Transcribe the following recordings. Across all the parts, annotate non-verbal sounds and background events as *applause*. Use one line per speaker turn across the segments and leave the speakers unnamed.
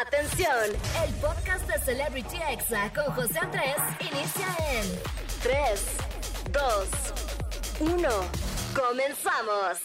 Atención, el podcast de Celebrity Exa con José Andrés inicia en 3, 2, 1. Comenzamos.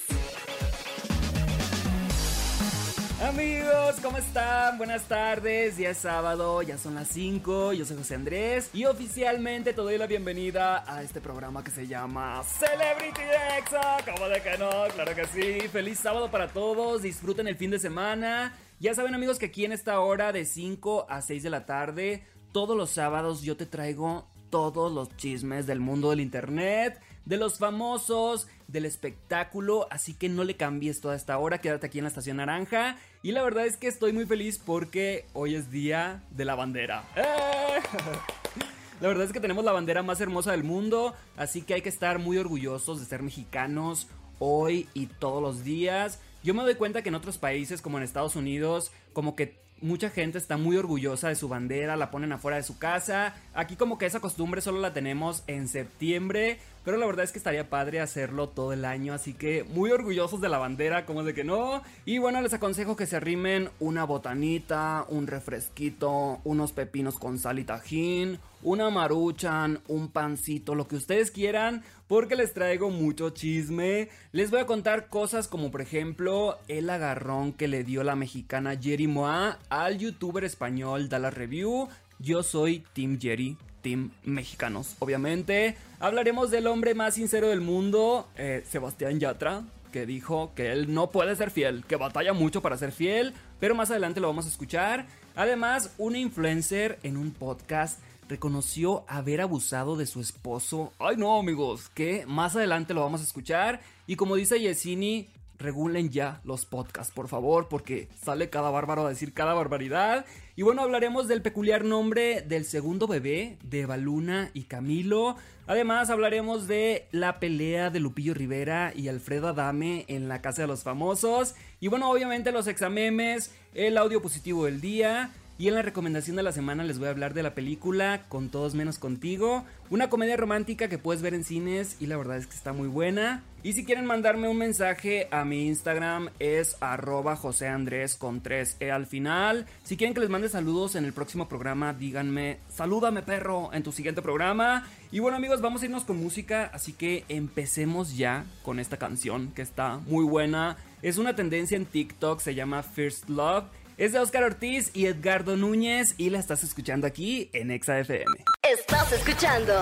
Amigos, ¿cómo están? Buenas tardes, ya es sábado, ya son las 5, yo soy José Andrés y oficialmente te doy la bienvenida a este programa que se llama Celebrity Exa. ¿Cómo de que no? Claro que sí. Feliz sábado para todos, disfruten el fin de semana. Ya saben amigos que aquí en esta hora de 5 a 6 de la tarde, todos los sábados yo te traigo todos los chismes del mundo del internet, de los famosos, del espectáculo, así que no le cambies toda esta hora, quédate aquí en la estación naranja. Y la verdad es que estoy muy feliz porque hoy es día de la bandera. ¡Eh! *laughs* La verdad es que tenemos la bandera más hermosa del mundo, así que hay que estar muy orgullosos de ser mexicanos hoy y todos los días. Yo me doy cuenta que en otros países como en Estados Unidos, como que mucha gente está muy orgullosa de su bandera, la ponen afuera de su casa. Aquí como que esa costumbre solo la tenemos en septiembre, pero la verdad es que estaría padre hacerlo todo el año, así que muy orgullosos de la bandera, como de que no. Y bueno, les aconsejo que se arrimen una botanita, un refresquito, unos pepinos con sal y tajín, una maruchan, un pancito, lo que ustedes quieran, porque les traigo mucho chisme. Les voy a contar cosas como por ejemplo el agarrón que le dio la mexicana Jerry Moa al youtuber español Dallas Review. Yo soy Team Jerry, Team Mexicanos, obviamente. Hablaremos del hombre más sincero del mundo, eh, Sebastián Yatra, que dijo que él no puede ser fiel, que batalla mucho para ser fiel, pero más adelante lo vamos a escuchar. Además, una influencer en un podcast reconoció haber abusado de su esposo. Ay no amigos, que más adelante lo vamos a escuchar. Y como dice Yesini, regulen ya los podcasts, por favor, porque sale cada bárbaro a decir cada barbaridad. Y bueno, hablaremos del peculiar nombre del segundo bebé de Baluna y Camilo. Además, hablaremos de la pelea de Lupillo Rivera y Alfredo Adame en la Casa de los Famosos. Y bueno, obviamente los examemes, el audio positivo del día. Y en la recomendación de la semana les voy a hablar de la película Con todos menos contigo, una comedia romántica que puedes ver en cines y la verdad es que está muy buena. Y si quieren mandarme un mensaje a mi Instagram es arroba José Andrés con 3E al final. Si quieren que les mande saludos en el próximo programa, díganme, salúdame perro en tu siguiente programa. Y bueno amigos, vamos a irnos con música, así que empecemos ya con esta canción que está muy buena. Es una tendencia en TikTok, se llama First Love. Es de Oscar Ortiz y Edgardo Núñez y la estás escuchando aquí en Exa FM.
Estás escuchando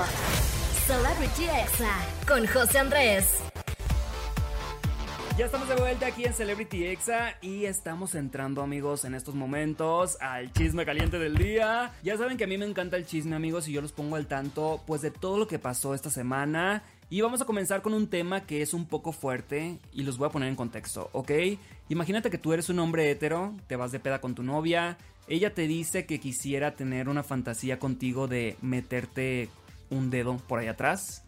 Celebrity Exa con José Andrés.
Ya estamos de vuelta aquí en Celebrity Exa y estamos entrando amigos en estos momentos al chisme caliente del día. Ya saben que a mí me encanta el chisme amigos y yo los pongo al tanto pues de todo lo que pasó esta semana. Y vamos a comenzar con un tema que es un poco fuerte y los voy a poner en contexto, ¿ok? Imagínate que tú eres un hombre hetero, te vas de peda con tu novia, ella te dice que quisiera tener una fantasía contigo de meterte un dedo por ahí atrás.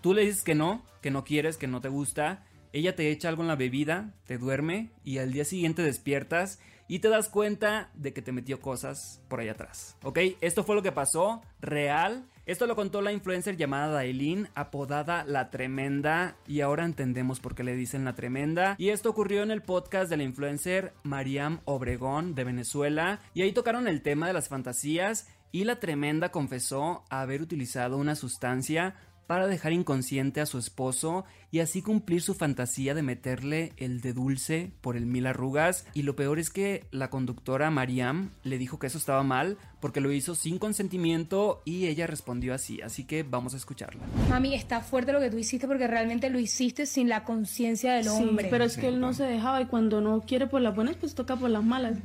Tú le dices que no, que no quieres, que no te gusta ella te echa algo en la bebida, te duerme y al día siguiente despiertas y te das cuenta de que te metió cosas por ahí atrás. ¿Ok? Esto fue lo que pasó, real. Esto lo contó la influencer llamada Dailin, apodada La Tremenda, y ahora entendemos por qué le dicen La Tremenda. Y esto ocurrió en el podcast de la influencer Mariam Obregón de Venezuela, y ahí tocaron el tema de las fantasías, y La Tremenda confesó haber utilizado una sustancia para dejar inconsciente a su esposo y así cumplir su fantasía de meterle el de dulce por el mil arrugas. Y lo peor es que la conductora Mariam le dijo que eso estaba mal porque lo hizo sin consentimiento y ella respondió así. Así que vamos a escucharla.
Mami, está fuerte lo que tú hiciste porque realmente lo hiciste sin la conciencia del hombre.
Sí, pero es que él no se dejaba y cuando no quiere por las buenas, pues toca por las malas.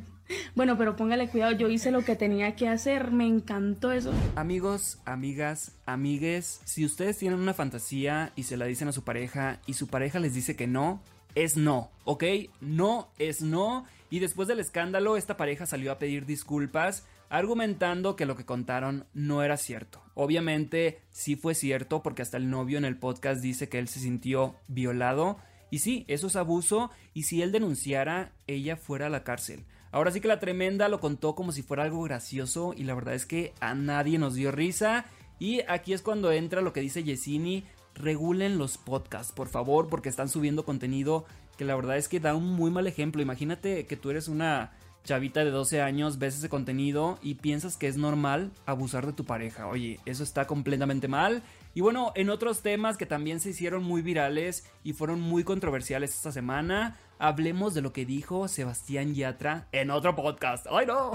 Bueno, pero póngale cuidado, yo hice lo que tenía que hacer, me encantó eso.
Amigos, amigas, amigues, si ustedes tienen una fantasía y se la dicen a su pareja y su pareja les dice que no, es no, ¿ok? No es no. Y después del escándalo, esta pareja salió a pedir disculpas, argumentando que lo que contaron no era cierto. Obviamente sí fue cierto porque hasta el novio en el podcast dice que él se sintió violado. Y sí, eso es abuso y si él denunciara, ella fuera a la cárcel. Ahora sí que la tremenda lo contó como si fuera algo gracioso y la verdad es que a nadie nos dio risa. Y aquí es cuando entra lo que dice Yesini, regulen los podcasts, por favor, porque están subiendo contenido que la verdad es que da un muy mal ejemplo. Imagínate que tú eres una chavita de 12 años, ves ese contenido y piensas que es normal abusar de tu pareja. Oye, eso está completamente mal. Y bueno, en otros temas que también se hicieron muy virales y fueron muy controversiales esta semana, hablemos de lo que dijo Sebastián Yatra en otro podcast. ¡Ay no!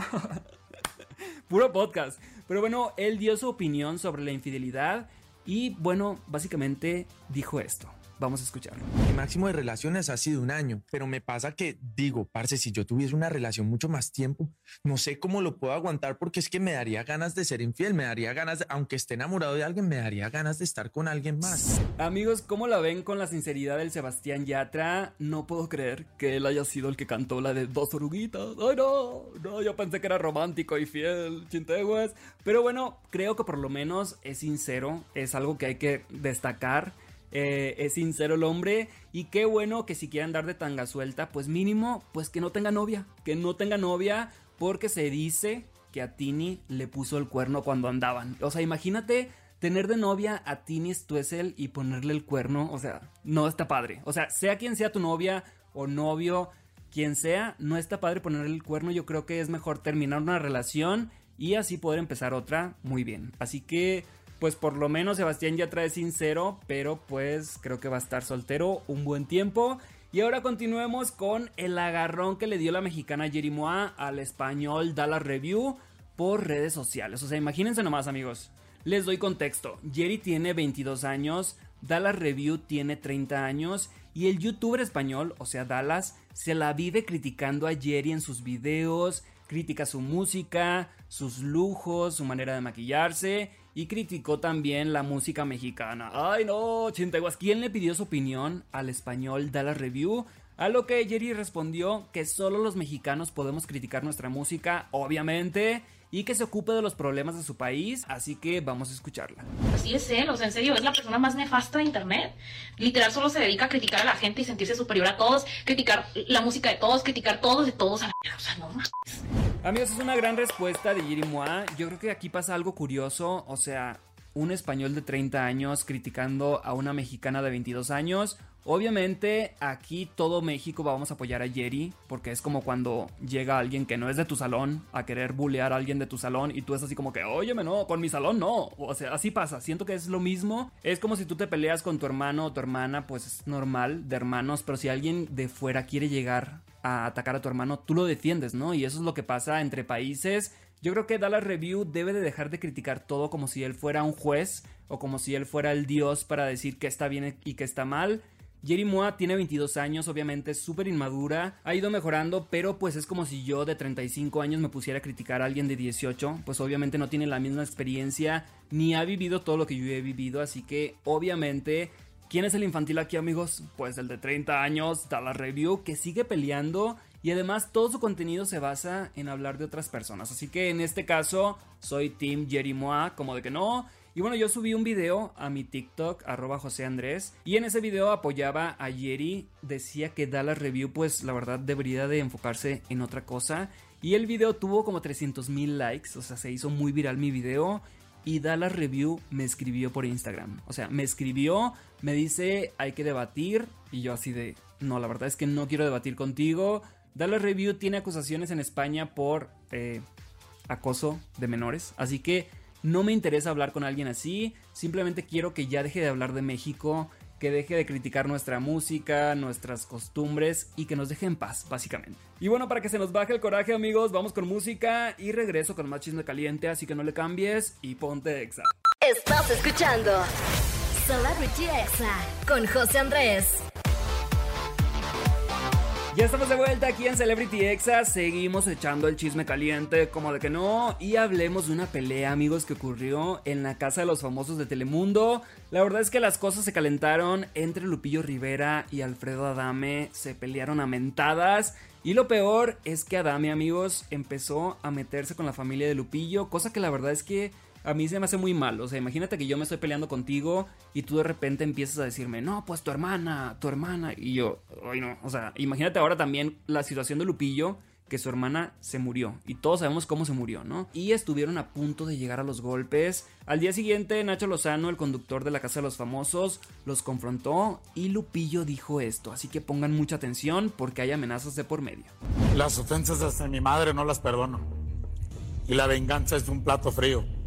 *laughs* Puro podcast. Pero bueno, él dio su opinión sobre la infidelidad y bueno, básicamente dijo esto. Vamos a escucharlo.
Mi máximo de relaciones ha sido un año, pero me pasa que digo, parce, si yo tuviese una relación mucho más tiempo, no sé cómo lo puedo aguantar porque es que me daría ganas de ser infiel, me daría ganas, de, aunque esté enamorado de alguien, me daría ganas de estar con alguien más.
Amigos, ¿cómo la ven con la sinceridad del Sebastián Yatra? No puedo creer que él haya sido el que cantó la de dos oruguitas. Ay, no, no, yo pensé que era romántico y fiel, chinteguas. Pero bueno, creo que por lo menos es sincero, es algo que hay que destacar. Eh, es sincero el hombre y qué bueno que si quieren dar de tanga suelta, pues mínimo, pues que no tenga novia, que no tenga novia porque se dice que a Tini le puso el cuerno cuando andaban. O sea, imagínate tener de novia a Tini Stuessel y ponerle el cuerno, o sea, no está padre. O sea, sea quien sea tu novia o novio, quien sea, no está padre ponerle el cuerno. Yo creo que es mejor terminar una relación y así poder empezar otra muy bien. Así que pues por lo menos Sebastián ya trae sincero, pero pues creo que va a estar soltero un buen tiempo. Y ahora continuemos con el agarrón que le dio la mexicana Jerimoa al español Dallas Review por redes sociales. O sea, imagínense nomás amigos. Les doy contexto. Jerry tiene 22 años, Dallas Review tiene 30 años y el youtuber español, o sea Dallas, se la vive criticando a Jerry en sus videos, critica su música, sus lujos, su manera de maquillarse y criticó también la música mexicana. Ay no, Chinteguas, ¿quién le pidió su opinión al español Dallas Review? A lo que Jerry respondió que solo los mexicanos podemos criticar nuestra música, obviamente, y que se ocupe de los problemas de su país, así que vamos a escucharla.
Así es él, o sea, en serio, es la persona más nefasta de Internet. Literal solo se dedica a criticar a la gente y sentirse superior a todos, criticar la música de todos, criticar todos de todos a la... O sea, no
Amigos, es una gran respuesta de Jerry Moa. Yo creo que aquí pasa algo curioso, o sea, un español de 30 años criticando a una mexicana de 22 años. Obviamente aquí todo México vamos a apoyar a Jerry porque es como cuando llega alguien que no es de tu salón a querer bullear a alguien de tu salón y tú es así como que, óyeme, no, con mi salón no. O sea, así pasa, siento que es lo mismo. Es como si tú te peleas con tu hermano o tu hermana, pues es normal de hermanos, pero si alguien de fuera quiere llegar atacar a tu hermano, tú lo defiendes, ¿no? Y eso es lo que pasa entre países. Yo creo que Dallas Review debe de dejar de criticar todo como si él fuera un juez o como si él fuera el dios para decir que está bien y que está mal. Jerry Moa tiene 22 años, obviamente es súper inmadura, ha ido mejorando, pero pues es como si yo de 35 años me pusiera a criticar a alguien de 18, pues obviamente no tiene la misma experiencia ni ha vivido todo lo que yo he vivido, así que obviamente ¿Quién es el infantil aquí, amigos? Pues el de 30 años, da la review, que sigue peleando y además todo su contenido se basa en hablar de otras personas. Así que en este caso, soy Team Jerry Moa, como de que no. Y bueno, yo subí un video a mi TikTok, arroba José Andrés, y en ese video apoyaba a Jerry, decía que da la review, pues la verdad debería de enfocarse en otra cosa. Y el video tuvo como 300 mil likes, o sea, se hizo muy viral mi video. Y Dallas Review me escribió por Instagram. O sea, me escribió, me dice, hay que debatir. Y yo así de, no, la verdad es que no quiero debatir contigo. Dallas Review tiene acusaciones en España por eh, acoso de menores. Así que no me interesa hablar con alguien así. Simplemente quiero que ya deje de hablar de México. Que deje de criticar nuestra música, nuestras costumbres y que nos deje en paz, básicamente. Y bueno, para que se nos baje el coraje, amigos, vamos con música y regreso con más chisme caliente, así que no le cambies y ponte exa.
Estás escuchando Celebrity Exa con José Andrés.
Ya estamos de vuelta aquí en Celebrity Exa, seguimos echando el chisme caliente como de que no. Y hablemos de una pelea amigos que ocurrió en la casa de los famosos de Telemundo. La verdad es que las cosas se calentaron entre Lupillo Rivera y Alfredo Adame, se pelearon a mentadas. Y lo peor es que Adame amigos empezó a meterse con la familia de Lupillo, cosa que la verdad es que a mí se me hace muy mal. O sea, imagínate que yo me estoy peleando contigo y tú de repente empiezas a decirme, no, pues tu hermana, tu hermana. Y yo, ay no, o sea, imagínate ahora también la situación de Lupillo, que su hermana se murió. Y todos sabemos cómo se murió, ¿no? Y estuvieron a punto de llegar a los golpes. Al día siguiente, Nacho Lozano, el conductor de la Casa de los Famosos, los confrontó y Lupillo dijo esto. Así que pongan mucha atención porque hay amenazas de por medio.
Las ofensas hacia mi madre no las perdono. Y la venganza es un plato frío.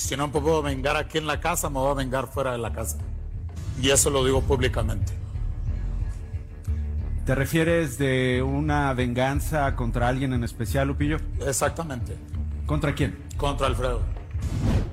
Si no me puedo vengar aquí en la casa, me voy a vengar fuera de la casa. Y eso lo digo públicamente.
¿Te refieres de una venganza contra alguien en especial, Lupillo?
Exactamente.
¿Contra quién?
Contra Alfredo.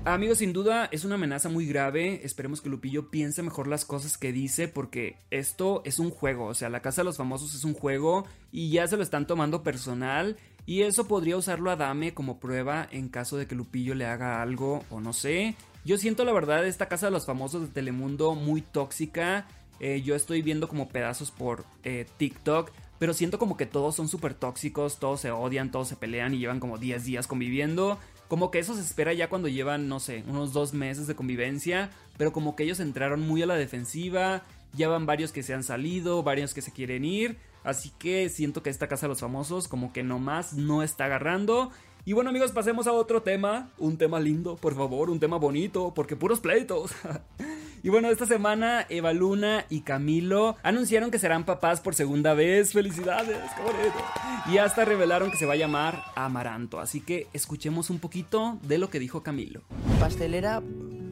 Amigos, sin duda es una amenaza muy grave. Esperemos que Lupillo piense mejor las cosas que dice porque esto es un juego. O sea, la Casa de los Famosos es un juego y ya se lo están tomando personal. Y eso podría usarlo a Dame como prueba en caso de que Lupillo le haga algo o no sé. Yo siento la verdad esta Casa de los Famosos de Telemundo muy tóxica. Eh, yo estoy viendo como pedazos por eh, TikTok. Pero siento como que todos son súper tóxicos, todos se odian, todos se pelean y llevan como 10 días conviviendo. Como que eso se espera ya cuando llevan, no sé, unos dos meses de convivencia. Pero como que ellos entraron muy a la defensiva. Ya van varios que se han salido, varios que se quieren ir. Así que siento que esta casa de los famosos como que nomás no está agarrando. Y bueno amigos, pasemos a otro tema. Un tema lindo, por favor, un tema bonito, porque puros pleitos. *laughs* y bueno, esta semana Eva Luna y Camilo anunciaron que serán papás por segunda vez. ¡Felicidades! ¡Qué! Y hasta revelaron que se va a llamar Amaranto. Así que escuchemos un poquito de lo que dijo Camilo.
Pastelera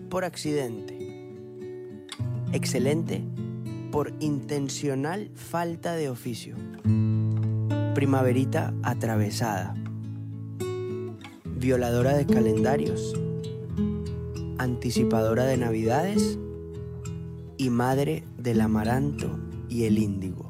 por accidente. Excelente por intencional falta de oficio. Primaverita atravesada. Violadora de calendarios. Anticipadora de navidades. Y madre del amaranto y el índigo.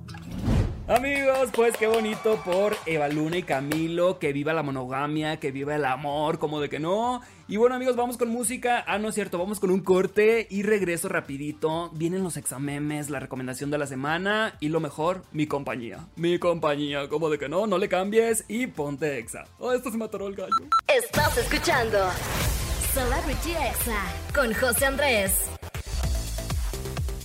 Amigos, pues qué bonito por Eva Luna y Camilo, que viva la monogamia, que viva el amor, como de que no. Y bueno amigos, vamos con música. Ah, no es cierto, vamos con un corte y regreso rapidito. Vienen los examemes, la recomendación de la semana y lo mejor, mi compañía. Mi compañía, como de que no, no le cambies y ponte exa. Oh, esto se mató el gallo.
Estás escuchando Celebrity Exa con José Andrés.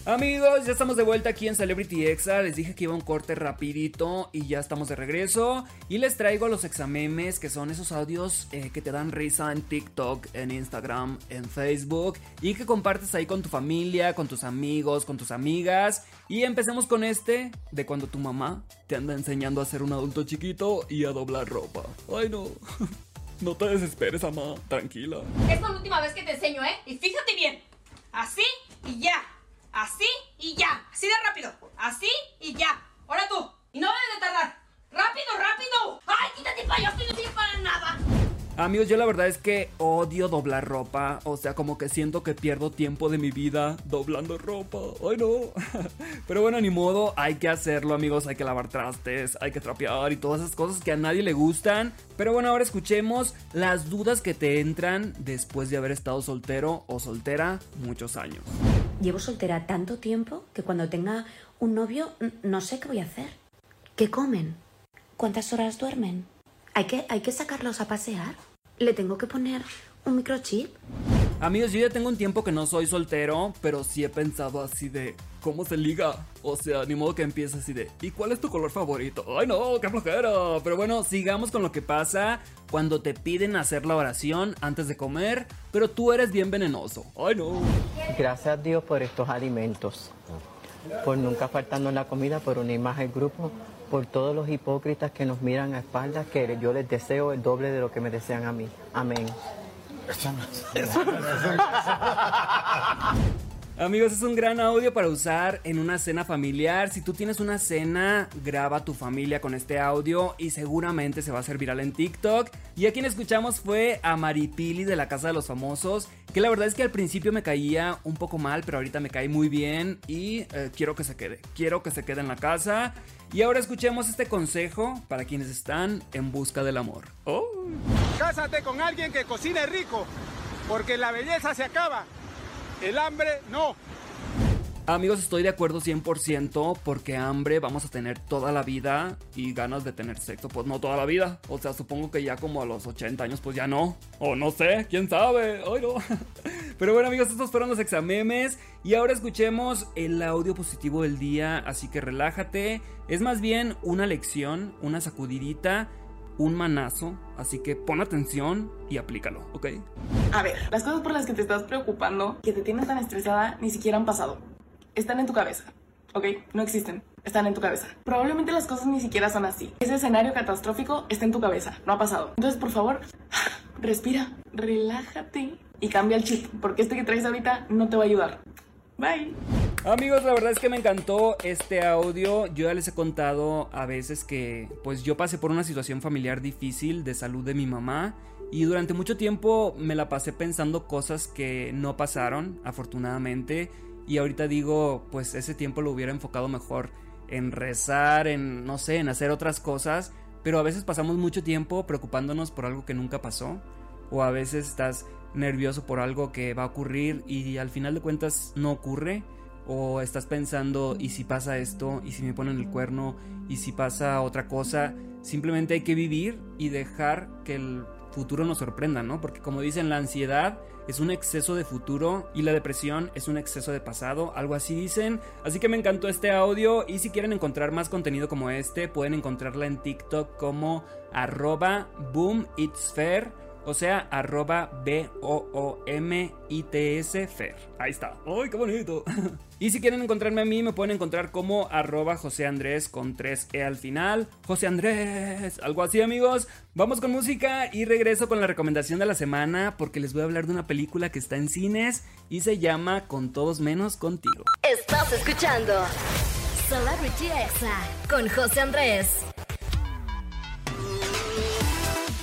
Amigos, ya estamos de vuelta aquí en Celebrity Exa. Les dije que iba un corte rapidito y ya estamos de regreso. Y les traigo los examemes, que son esos audios eh, que te dan risa en TikTok, en Instagram, en Facebook. Y que compartes ahí con tu familia, con tus amigos, con tus amigas. Y empecemos con este, de cuando tu mamá te anda enseñando a ser un adulto chiquito y a doblar ropa. Ay no. *laughs* No te desesperes, mamá. Tranquila.
Es la última vez que te enseño, ¿eh? Y fíjate bien. Así y ya. Así y ya. Así de rápido. Así y ya. Ahora tú. Y no debes de tardar. ¡Rápido, rápido! ¡Ay, quítate para allá! ¡Que no sirve para nada!
Amigos, yo la verdad es que odio doblar ropa. O sea, como que siento que pierdo tiempo de mi vida doblando ropa. Ay, no. *laughs* Pero bueno, ni modo, hay que hacerlo, amigos. Hay que lavar trastes, hay que trapear y todas esas cosas que a nadie le gustan. Pero bueno, ahora escuchemos las dudas que te entran después de haber estado soltero o soltera muchos años.
Llevo soltera tanto tiempo que cuando tenga un novio no sé qué voy a hacer. ¿Qué comen? ¿Cuántas horas duermen? ¿Hay que, hay que sacarlos a pasear? ¿Le tengo que poner un microchip?
Amigos, yo ya tengo un tiempo que no soy soltero, pero sí he pensado así de cómo se liga. O sea, ni modo que empiece así de ¿y cuál es tu color favorito? Ay no, qué flojera. Pero bueno, sigamos con lo que pasa cuando te piden hacer la oración antes de comer, pero tú eres bien venenoso. Ay no.
Gracias a Dios por estos alimentos, por nunca faltarnos la comida, por unir más el grupo, por todos los hipócritas que nos miran a espaldas, que yo les deseo el doble de lo que me desean a mí. Amén. *laughs*
Amigos, es un gran audio para usar en una cena familiar. Si tú tienes una cena, graba a tu familia con este audio y seguramente se va a hacer viral en TikTok. Y a quien escuchamos fue a Maripili de la Casa de los Famosos, que la verdad es que al principio me caía un poco mal, pero ahorita me cae muy bien y eh, quiero que se quede. Quiero que se quede en la casa. Y ahora escuchemos este consejo para quienes están en busca del amor. Oh.
Cásate con alguien que cocine rico, porque la belleza se acaba, el hambre no.
Amigos, estoy de acuerdo 100% porque hambre vamos a tener toda la vida y ganas de tener sexo, pues no toda la vida. O sea, supongo que ya como a los 80 años, pues ya no. O no sé, quién sabe. Ay, no. *laughs* Pero bueno, amigos, estos fueron los examemes. Y ahora escuchemos el audio positivo del día. Así que relájate. Es más bien una lección, una sacudidita. Un manazo, así que pon atención y aplícalo, ¿ok?
A ver, las cosas por las que te estás preocupando, que te tienes tan estresada, ni siquiera han pasado. Están en tu cabeza, ¿ok? No existen. Están en tu cabeza. Probablemente las cosas ni siquiera son así. Ese escenario catastrófico está en tu cabeza, no ha pasado. Entonces, por favor, *sighs* respira, relájate y cambia el chip, porque este que traes ahorita no te va a ayudar. Bye.
Amigos, la verdad es que me encantó este audio. Yo ya les he contado a veces que pues yo pasé por una situación familiar difícil de salud de mi mamá y durante mucho tiempo me la pasé pensando cosas que no pasaron, afortunadamente, y ahorita digo, pues ese tiempo lo hubiera enfocado mejor en rezar, en no sé, en hacer otras cosas, pero a veces pasamos mucho tiempo preocupándonos por algo que nunca pasó. O a veces estás nervioso por algo que va a ocurrir y al final de cuentas no ocurre o estás pensando y si pasa esto y si me ponen el cuerno y si pasa otra cosa, simplemente hay que vivir y dejar que el futuro nos sorprenda, ¿no? Porque como dicen, la ansiedad es un exceso de futuro y la depresión es un exceso de pasado, algo así dicen. Así que me encantó este audio y si quieren encontrar más contenido como este, pueden encontrarla en TikTok como arroba boom it's fair o sea, arroba B-O-O-M-I-T-S Fer. Ahí está. ¡Ay, qué bonito! *laughs* y si quieren encontrarme a mí, me pueden encontrar como arroba José Andrés con 3E al final. José Andrés. Algo así, amigos. Vamos con música y regreso con la recomendación de la semana porque les voy a hablar de una película que está en cines y se llama Con todos menos contigo.
Estás escuchando Celebrity Exa con José Andrés.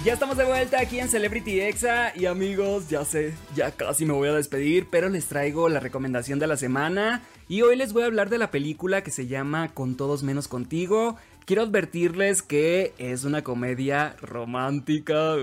Ya estamos de vuelta aquí en Celebrity Exa y amigos, ya sé, ya casi me voy a despedir, pero les traigo la recomendación de la semana y hoy les voy a hablar de la película que se llama Con todos menos contigo. Quiero advertirles que es una comedia romántica.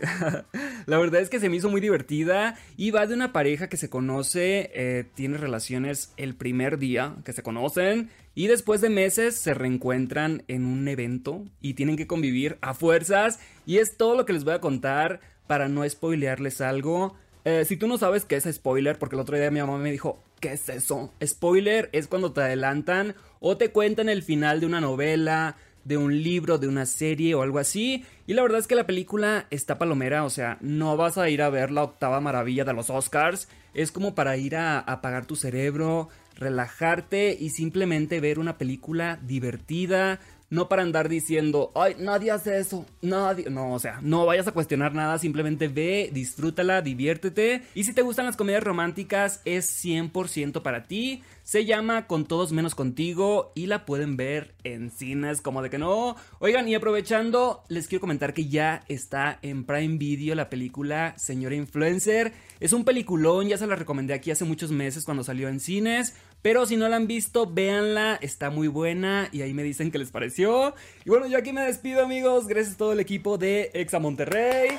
*laughs* La verdad es que se me hizo muy divertida y va de una pareja que se conoce, eh, tiene relaciones el primer día que se conocen y después de meses se reencuentran en un evento y tienen que convivir a fuerzas. Y es todo lo que les voy a contar para no spoilearles algo. Eh, si tú no sabes qué es spoiler, porque el otro día mi mamá me dijo, ¿qué es eso? Spoiler es cuando te adelantan o te cuentan el final de una novela, de un libro, de una serie o algo así. Y la verdad es que la película está palomera, o sea, no vas a ir a ver la octava maravilla de los Oscars. Es como para ir a apagar tu cerebro, relajarte y simplemente ver una película divertida. No para andar diciendo, ay, nadie hace eso, nadie. No, o sea, no vayas a cuestionar nada, simplemente ve, disfrútala, diviértete. Y si te gustan las comedias románticas, es 100% para ti. Se llama Con todos menos contigo y la pueden ver en cines como de que no. Oigan, y aprovechando, les quiero comentar que ya está en Prime Video la película Señora Influencer. Es un peliculón, ya se la recomendé aquí hace muchos meses cuando salió en cines. Pero si no la han visto, véanla, está muy buena y ahí me dicen qué les pareció. Y bueno, yo aquí me despido amigos, gracias a todo el equipo de Exa Monterrey,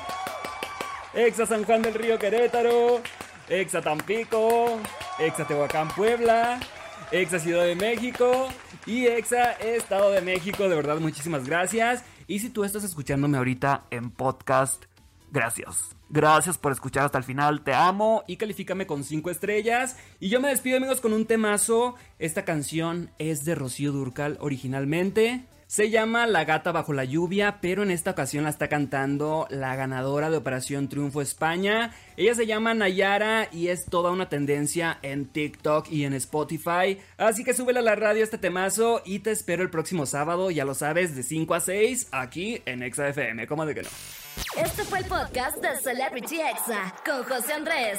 Exa San Juan del Río Querétaro, Exa Tampico, Exa Tehuacán Puebla, Exa Ciudad de México y Exa Estado de México. De verdad, muchísimas gracias. Y si tú estás escuchándome ahorita en podcast, gracias. Gracias por escuchar hasta el final, te amo y califícame con 5 estrellas. Y yo me despido amigos con un temazo. Esta canción es de Rocío Durcal originalmente. Se llama La gata bajo la lluvia, pero en esta ocasión la está cantando la ganadora de Operación Triunfo España. Ella se llama Nayara y es toda una tendencia en TikTok y en Spotify. Así que súbela a la radio este temazo y te espero el próximo sábado, ya lo sabes, de 5 a 6 aquí en ExaFM. ¿Cómo de que no?
Este fue el podcast de Celebrity Exa con José Andrés.